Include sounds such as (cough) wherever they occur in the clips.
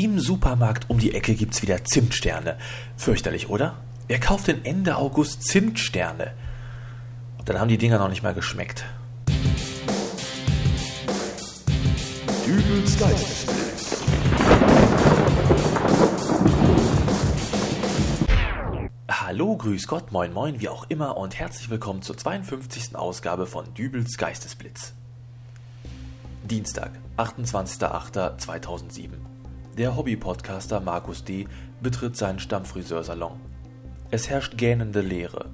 Im Supermarkt um die Ecke gibt's wieder Zimtsterne. Fürchterlich, oder? Wer kauft denn Ende August Zimtsterne? Dann haben die Dinger noch nicht mal geschmeckt. Dübels Geistesblitz. Hallo, grüß Gott, moin moin, wie auch immer und herzlich willkommen zur 52. Ausgabe von Dübels Geistesblitz. Dienstag, 28.08.2007. Der Hobby-Podcaster Markus D. betritt seinen Stammfriseursalon. Es herrscht gähnende Leere.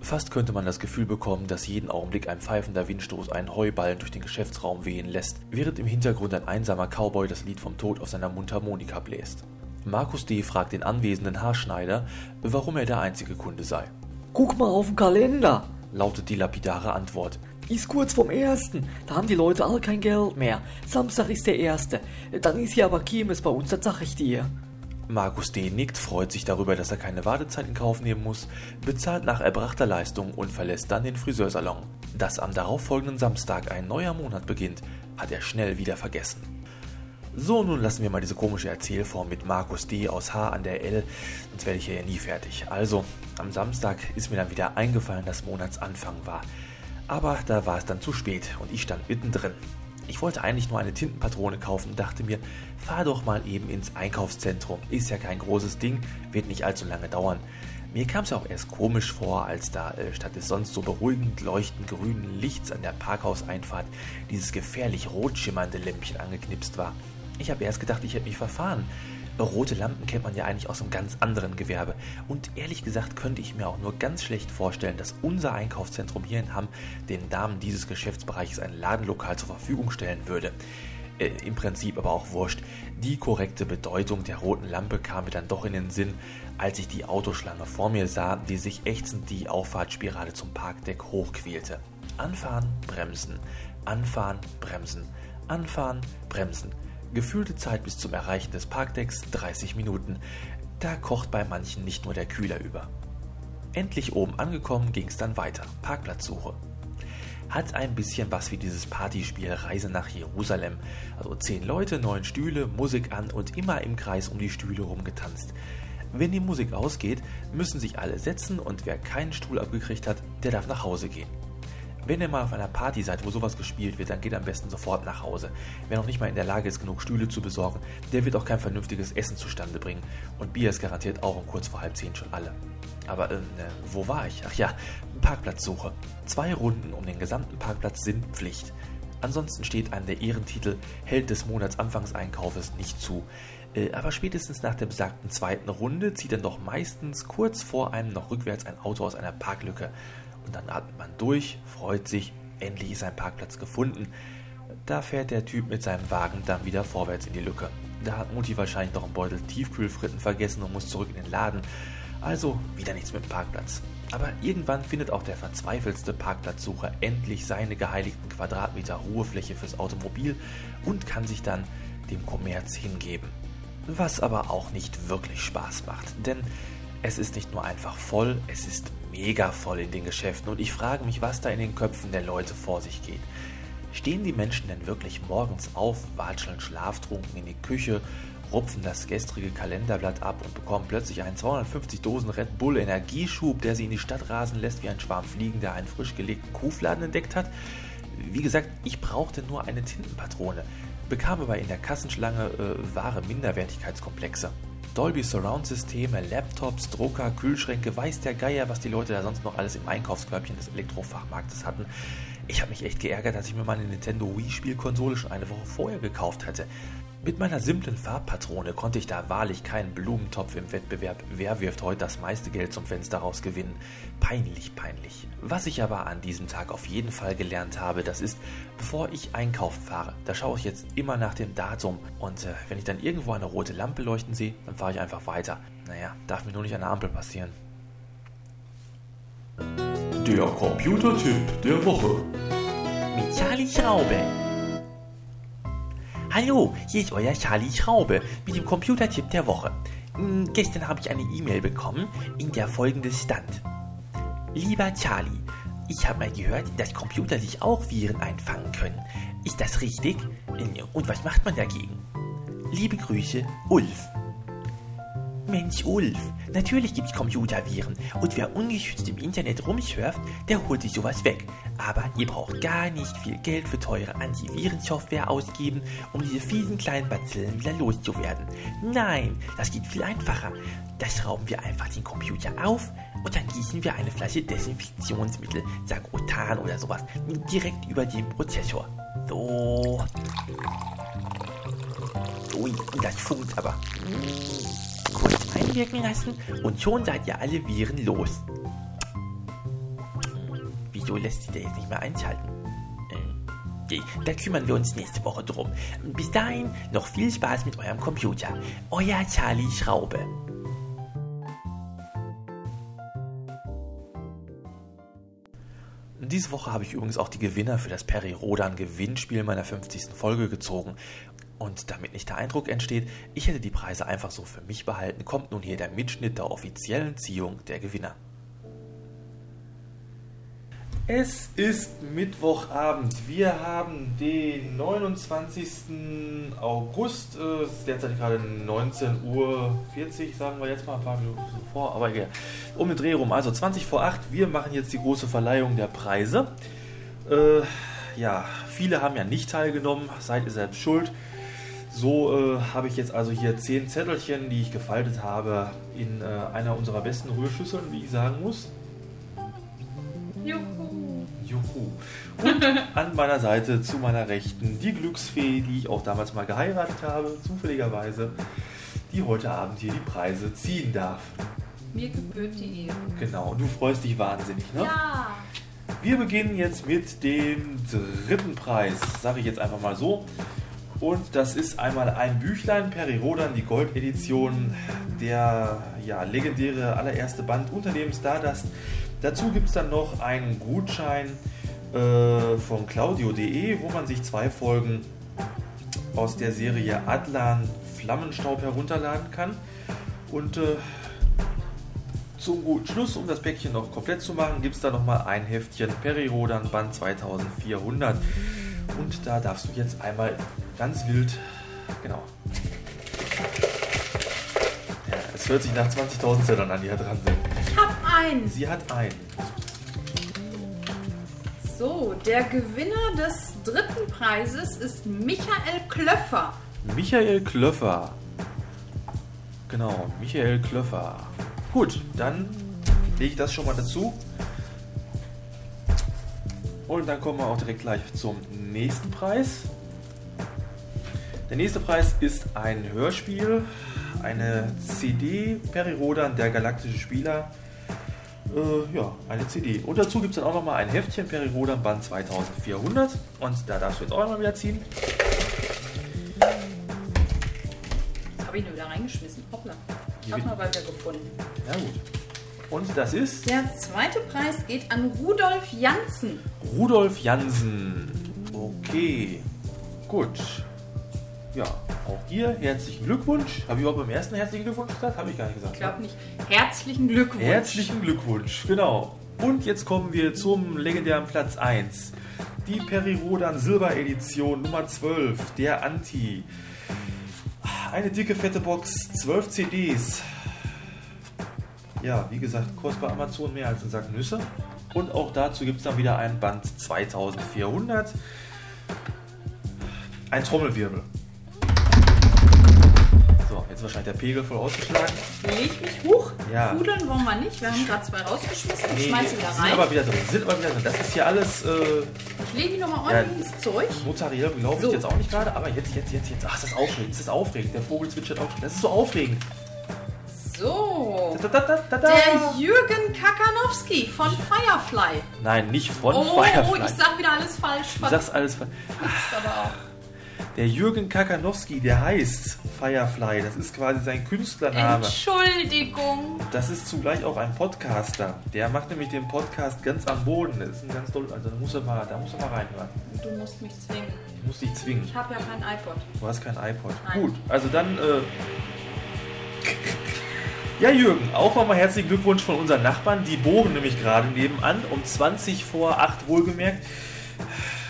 Fast könnte man das Gefühl bekommen, dass jeden Augenblick ein pfeifender Windstoß einen Heuballen durch den Geschäftsraum wehen lässt, während im Hintergrund ein einsamer Cowboy das Lied vom Tod auf seiner Mundharmonika bläst. Markus D. fragt den anwesenden Haarschneider, warum er der einzige Kunde sei. Guck mal auf den Kalender, lautet die lapidare Antwort. Ist kurz vom ersten. Da haben die Leute alle kein Geld mehr. Samstag ist der erste. Dann ist hier aber Kirmes bei uns, das sag ich dir. Markus D. nickt, freut sich darüber, dass er keine Wartezeit in Kauf nehmen muss, bezahlt nach erbrachter Leistung und verlässt dann den Friseursalon. Dass am darauffolgenden Samstag ein neuer Monat beginnt, hat er schnell wieder vergessen. So, nun lassen wir mal diese komische Erzählform mit Markus D. aus H an der L, sonst werde ich hier ja nie fertig. Also, am Samstag ist mir dann wieder eingefallen, dass Monatsanfang war. Aber da war es dann zu spät und ich stand mittendrin. Ich wollte eigentlich nur eine Tintenpatrone kaufen und dachte mir, fahr doch mal eben ins Einkaufszentrum. Ist ja kein großes Ding, wird nicht allzu lange dauern. Mir kam es auch erst komisch vor, als da äh, statt des sonst so beruhigend leuchtend grünen Lichts an der Parkhauseinfahrt dieses gefährlich rot schimmernde Lämpchen angeknipst war. Ich habe erst gedacht, ich hätte mich verfahren. Rote Lampen kennt man ja eigentlich aus einem ganz anderen Gewerbe. Und ehrlich gesagt könnte ich mir auch nur ganz schlecht vorstellen, dass unser Einkaufszentrum hier in Hamm den Damen dieses Geschäftsbereiches ein Ladenlokal zur Verfügung stellen würde. Äh, Im Prinzip aber auch wurscht. Die korrekte Bedeutung der roten Lampe kam mir dann doch in den Sinn, als ich die Autoschlange vor mir sah, die sich ächzend die Auffahrtsspirale zum Parkdeck hochquälte. Anfahren, bremsen, anfahren, bremsen, anfahren, bremsen. Gefühlte Zeit bis zum Erreichen des Parkdecks 30 Minuten. Da kocht bei manchen nicht nur der Kühler über. Endlich oben angekommen ging es dann weiter. Parkplatzsuche. Hat ein bisschen was wie dieses Partyspiel Reise nach Jerusalem. Also zehn Leute, neun Stühle, Musik an und immer im Kreis um die Stühle rumgetanzt. Wenn die Musik ausgeht, müssen sich alle setzen und wer keinen Stuhl abgekriegt hat, der darf nach Hause gehen. Wenn ihr mal auf einer Party seid, wo sowas gespielt wird, dann geht am besten sofort nach Hause. Wer noch nicht mal in der Lage ist, genug Stühle zu besorgen, der wird auch kein vernünftiges Essen zustande bringen. Und Bier ist garantiert auch um kurz vor halb zehn schon alle. Aber äh, wo war ich? Ach ja, Parkplatzsuche. Zwei Runden um den gesamten Parkplatz sind Pflicht. Ansonsten steht an der Ehrentitel Held des Monats Anfangseinkaufes nicht zu. Äh, aber spätestens nach der besagten zweiten Runde zieht dann doch meistens kurz vor einem noch rückwärts ein Auto aus einer Parklücke. Und dann atmet man durch, freut sich, endlich ist ein Parkplatz gefunden. Da fährt der Typ mit seinem Wagen dann wieder vorwärts in die Lücke. Da hat Mutti wahrscheinlich noch einen Beutel Tiefkühlfritten vergessen und muss zurück in den Laden. Also wieder nichts mit dem Parkplatz. Aber irgendwann findet auch der verzweifelste Parkplatzsucher endlich seine geheiligten Quadratmeter Ruhefläche fürs Automobil und kann sich dann dem Kommerz hingeben. Was aber auch nicht wirklich Spaß macht, denn es ist nicht nur einfach voll, es ist mega voll in den Geschäften und ich frage mich, was da in den Köpfen der Leute vor sich geht. Stehen die Menschen denn wirklich morgens auf, watscheln schlaftrunken in die Küche, rupfen das gestrige Kalenderblatt ab und bekommen plötzlich einen 250 Dosen Red Bull Energieschub, der sie in die Stadt rasen lässt wie ein Schwarm Fliegen, der einen frisch gelegten Kuhfladen entdeckt hat? Wie gesagt, ich brauchte nur eine Tintenpatrone, bekam aber in der Kassenschlange äh, wahre Minderwertigkeitskomplexe. Dolby Surround Systeme, Laptops, Drucker, Kühlschränke, weiß der Geier, was die Leute da sonst noch alles im Einkaufskörbchen des Elektrofachmarktes hatten. Ich habe mich echt geärgert, dass ich mir meine Nintendo Wii Spielkonsole schon eine Woche vorher gekauft hatte. Mit meiner simplen Farbpatrone konnte ich da wahrlich keinen Blumentopf im Wettbewerb Wer wirft heute das meiste Geld zum Fenster raus gewinnen. Peinlich, peinlich. Was ich aber an diesem Tag auf jeden Fall gelernt habe, das ist, bevor ich einkaufen fahre, da schaue ich jetzt immer nach dem Datum und äh, wenn ich dann irgendwo eine rote Lampe leuchten sehe, dann fahre ich einfach weiter. Naja, darf mir nur nicht an der Ampel passieren. Der Computertipp der Woche. Mit Charlie Schraube. Hallo, hier ist euer Charlie Schraube mit dem Computertipp der Woche. Hm, gestern habe ich eine E-Mail bekommen, in der folgendes stand. Lieber Charlie, ich habe mal gehört, dass Computer sich auch Viren einfangen können. Ist das richtig? Und was macht man dagegen? Liebe Grüße, Ulf. Mensch, Ulf, natürlich gibt's Computerviren und wer ungeschützt im Internet rumsurft, der holt sich sowas weg. Aber ihr braucht gar nicht viel Geld für teure Antivirensoftware ausgeben, um diese fiesen kleinen Bazillen wieder loszuwerden. Nein, das geht viel einfacher. Da schrauben wir einfach den Computer auf und dann gießen wir eine Flasche Desinfektionsmittel, Sagrotan oder sowas, direkt über den Prozessor. So. Ui, das funkt aber. Kurz einwirken lassen und schon seid ihr alle Viren los. Wieso lässt sich der jetzt nicht mehr einschalten? Okay, da kümmern wir uns nächste Woche drum. Bis dahin noch viel Spaß mit eurem Computer. Euer Charlie Schraube. Diese Woche habe ich übrigens auch die Gewinner für das Peri Rodan Gewinnspiel meiner 50. Folge gezogen. Und damit nicht der Eindruck entsteht, ich hätte die Preise einfach so für mich behalten, kommt nun hier der Mitschnitt der offiziellen Ziehung der Gewinner. Es ist Mittwochabend. Wir haben den 29. August. äh, Es ist derzeit gerade 19.40 Uhr, sagen wir jetzt mal ein paar Minuten vor, aber hier um den Dreh rum. Also 20 vor 8. Wir machen jetzt die große Verleihung der Preise. Äh, ja, viele haben ja nicht teilgenommen. Seid ihr selbst schuld. So äh, habe ich jetzt also hier 10 Zettelchen, die ich gefaltet habe, in äh, einer unserer besten Rührschüsseln, wie ich sagen muss. Juhu. Juhu. Und (laughs) an meiner Seite zu meiner Rechten die Glücksfee, die ich auch damals mal geheiratet habe, zufälligerweise, die heute Abend hier die Preise ziehen darf. Mir gebührt die Ehre. Genau, du freust dich wahnsinnig, ne? Ja. Wir beginnen jetzt mit dem dritten Preis, sage ich jetzt einfach mal so. Und das ist einmal ein Büchlein, Peri Rodan, die Goldedition, der ja, legendäre allererste Band Unternehmen Stardust. Dazu gibt es dann noch einen Gutschein äh, von Claudio.de, wo man sich zwei Folgen aus der Serie Adlan Flammenstaub herunterladen kann. Und äh, zum guten Schluss, um das Päckchen noch komplett zu machen, gibt es da nochmal ein Heftchen Peri-Rodan Band 2400. Und da darfst du jetzt einmal ganz wild, genau. Ja, es hört sich nach 20.000 Zetteln an, die hier dran sind. Ich hab einen. Sie hat einen. So, der Gewinner des dritten Preises ist Michael Klöffer. Michael Klöffer. Genau, Michael Klöffer. Gut, dann lege ich das schon mal dazu. Und dann kommen wir auch direkt gleich zum nächsten Preis. Der nächste Preis ist ein Hörspiel, eine CD, Peri Rodan, der galaktische Spieler. Äh, ja, eine CD. Und dazu gibt es dann auch nochmal ein Heftchen, Peri Rodan Band 2400. Und da darfst du jetzt auch mal wieder ziehen. Jetzt habe ich nur wieder reingeschmissen. Hoppla. Ich habe mal weitergefunden. Ja gut. Und das ist Der zweite Preis geht an Rudolf Janssen. Rudolf Jansen. Okay. Gut. Ja, auch dir herzlichen Glückwunsch. Habe ich überhaupt beim ersten herzlichen Glückwunsch gesagt? Habe ich gar nicht gesagt. Ich glaube nicht. Herzlichen Glückwunsch. Herzlichen Glückwunsch, genau. Und jetzt kommen wir zum legendären Platz 1. Die Peri-Rodan Silber-Edition Nummer 12, der Anti. Eine dicke, fette Box, 12 CDs. Ja, wie gesagt, kostet bei Amazon mehr als ein Sack Nüsse. Und auch dazu gibt es dann wieder ein Band 2400. Ein Trommelwirbel. Jetzt wahrscheinlich der Pegel voll ausgeschlagen. Leg mich hoch. Ja. Pudeln wollen wir nicht. Wir haben gerade zwei rausgeschmissen. Ich Nee, schmeiße wieder Sind aber rein. wieder drin. Sind aber wieder drin. Das ist hier alles äh, Ich lege die nochmal Ja. ordentlich ins Zeug. notariell, glaube ich So. jetzt auch nicht gerade. Aber jetzt, jetzt, jetzt, jetzt. Ach, das ist aufregend. Das ist aufregend. Der Vogel zwitschert auch. Das ist so aufregend. So. Da, da, da. Der Jürgen Kakanowski von Firefly. Nein, nicht von Oh, Firefly. ich sag wieder alles falsch. du sagst alles. fa- Verflixt aber auch. Der Jürgen Kakanowski, der heißt Firefly. Das ist quasi sein Künstlername. Entschuldigung. Das ist zugleich auch ein Podcaster. Der macht nämlich den Podcast ganz am Boden. Das ist ein ganz toll. Also da muss er mal, da muss er mal reinhören. Du musst mich zwingen. Ich muss dich zwingen. Ich habe ja kein iPod. Du hast kein iPod. Nein. Gut, also dann. Äh ja, Jürgen, auch nochmal herzlichen Glückwunsch von unseren Nachbarn. Die bohren nämlich gerade nebenan, um 20 vor 8 wohlgemerkt.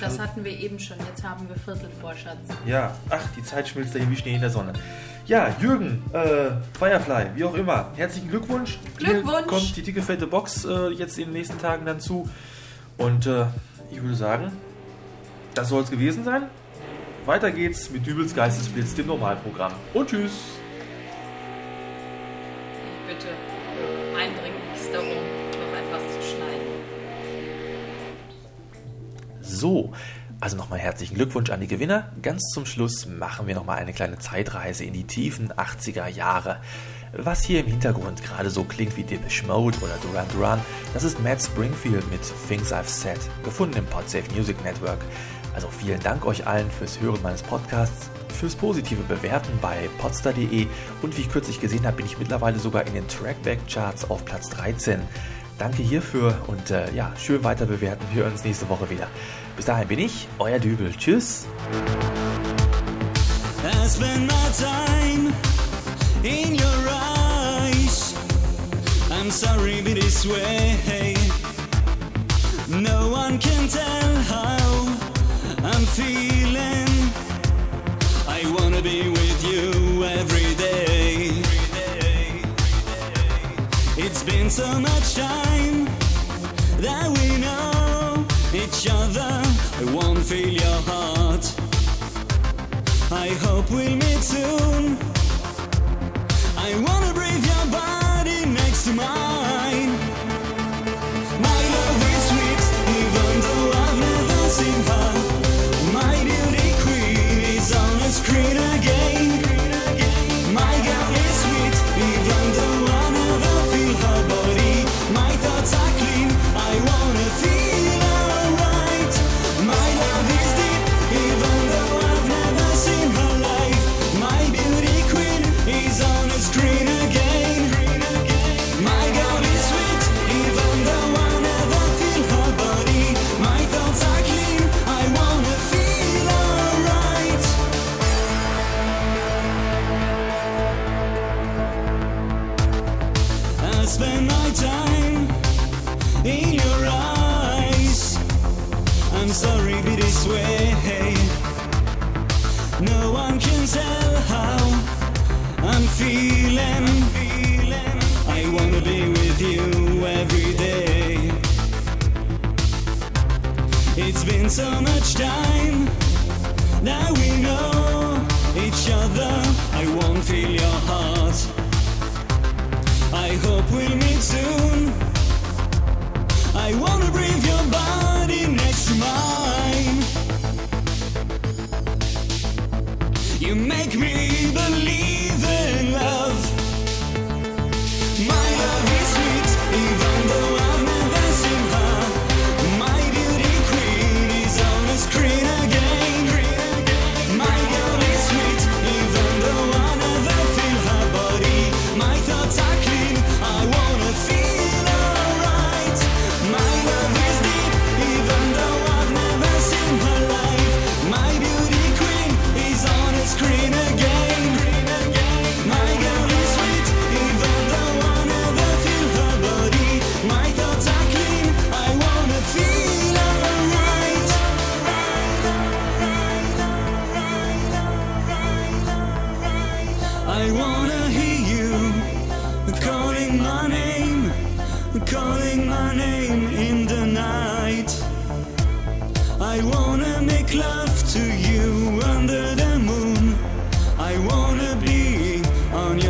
Das hatten wir eben schon. Jetzt haben wir Viertel vor, Schatz. Ja, ach, die Zeit schmilzt dahin wie Schnee in der Sonne. Ja, Jürgen, äh, Firefly, wie auch immer, herzlichen Glückwunsch. Glückwunsch. Hier kommt die dicke, fette Box äh, jetzt in den nächsten Tagen dann zu. Und äh, ich würde sagen, das soll es gewesen sein. Weiter geht's mit Dübels Geistesblitz, dem Normalprogramm. Und tschüss. So, also nochmal herzlichen Glückwunsch an die Gewinner. Ganz zum Schluss machen wir nochmal eine kleine Zeitreise in die tiefen 80er Jahre. Was hier im Hintergrund gerade so klingt wie Depeche Mode oder Duran Duran, das ist Matt Springfield mit Things I've Said, gefunden im Podsafe Music Network. Also vielen Dank euch allen fürs Hören meines Podcasts, fürs positive Bewerten bei podster.de und wie ich kürzlich gesehen habe, bin ich mittlerweile sogar in den Trackback-Charts auf Platz 13. Danke hierfür und äh, ja, schön weiter bewerten. Wir hören uns nächste Woche wieder. Bis dahin bin ich, euer Dübel. Tschüss. I'm sorry, but this way. No one can tell how I'm feeling. I wanna be with you every day. Been so much time that we know each other. I won't feel your heart. I hope we'll meet soon. I'm feeling. I wanna be with you every day. It's been so much time that we know each other. I won't feel your heart. I hope we'll meet soon. I wanna breathe your body next to mine. You make me believe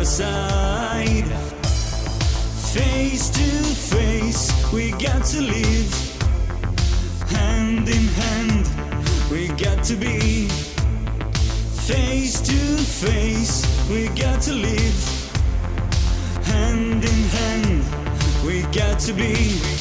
side. Face to face, we got to live. Hand in hand, we got to be. Face to face, we got to live. Hand in hand, we got to be.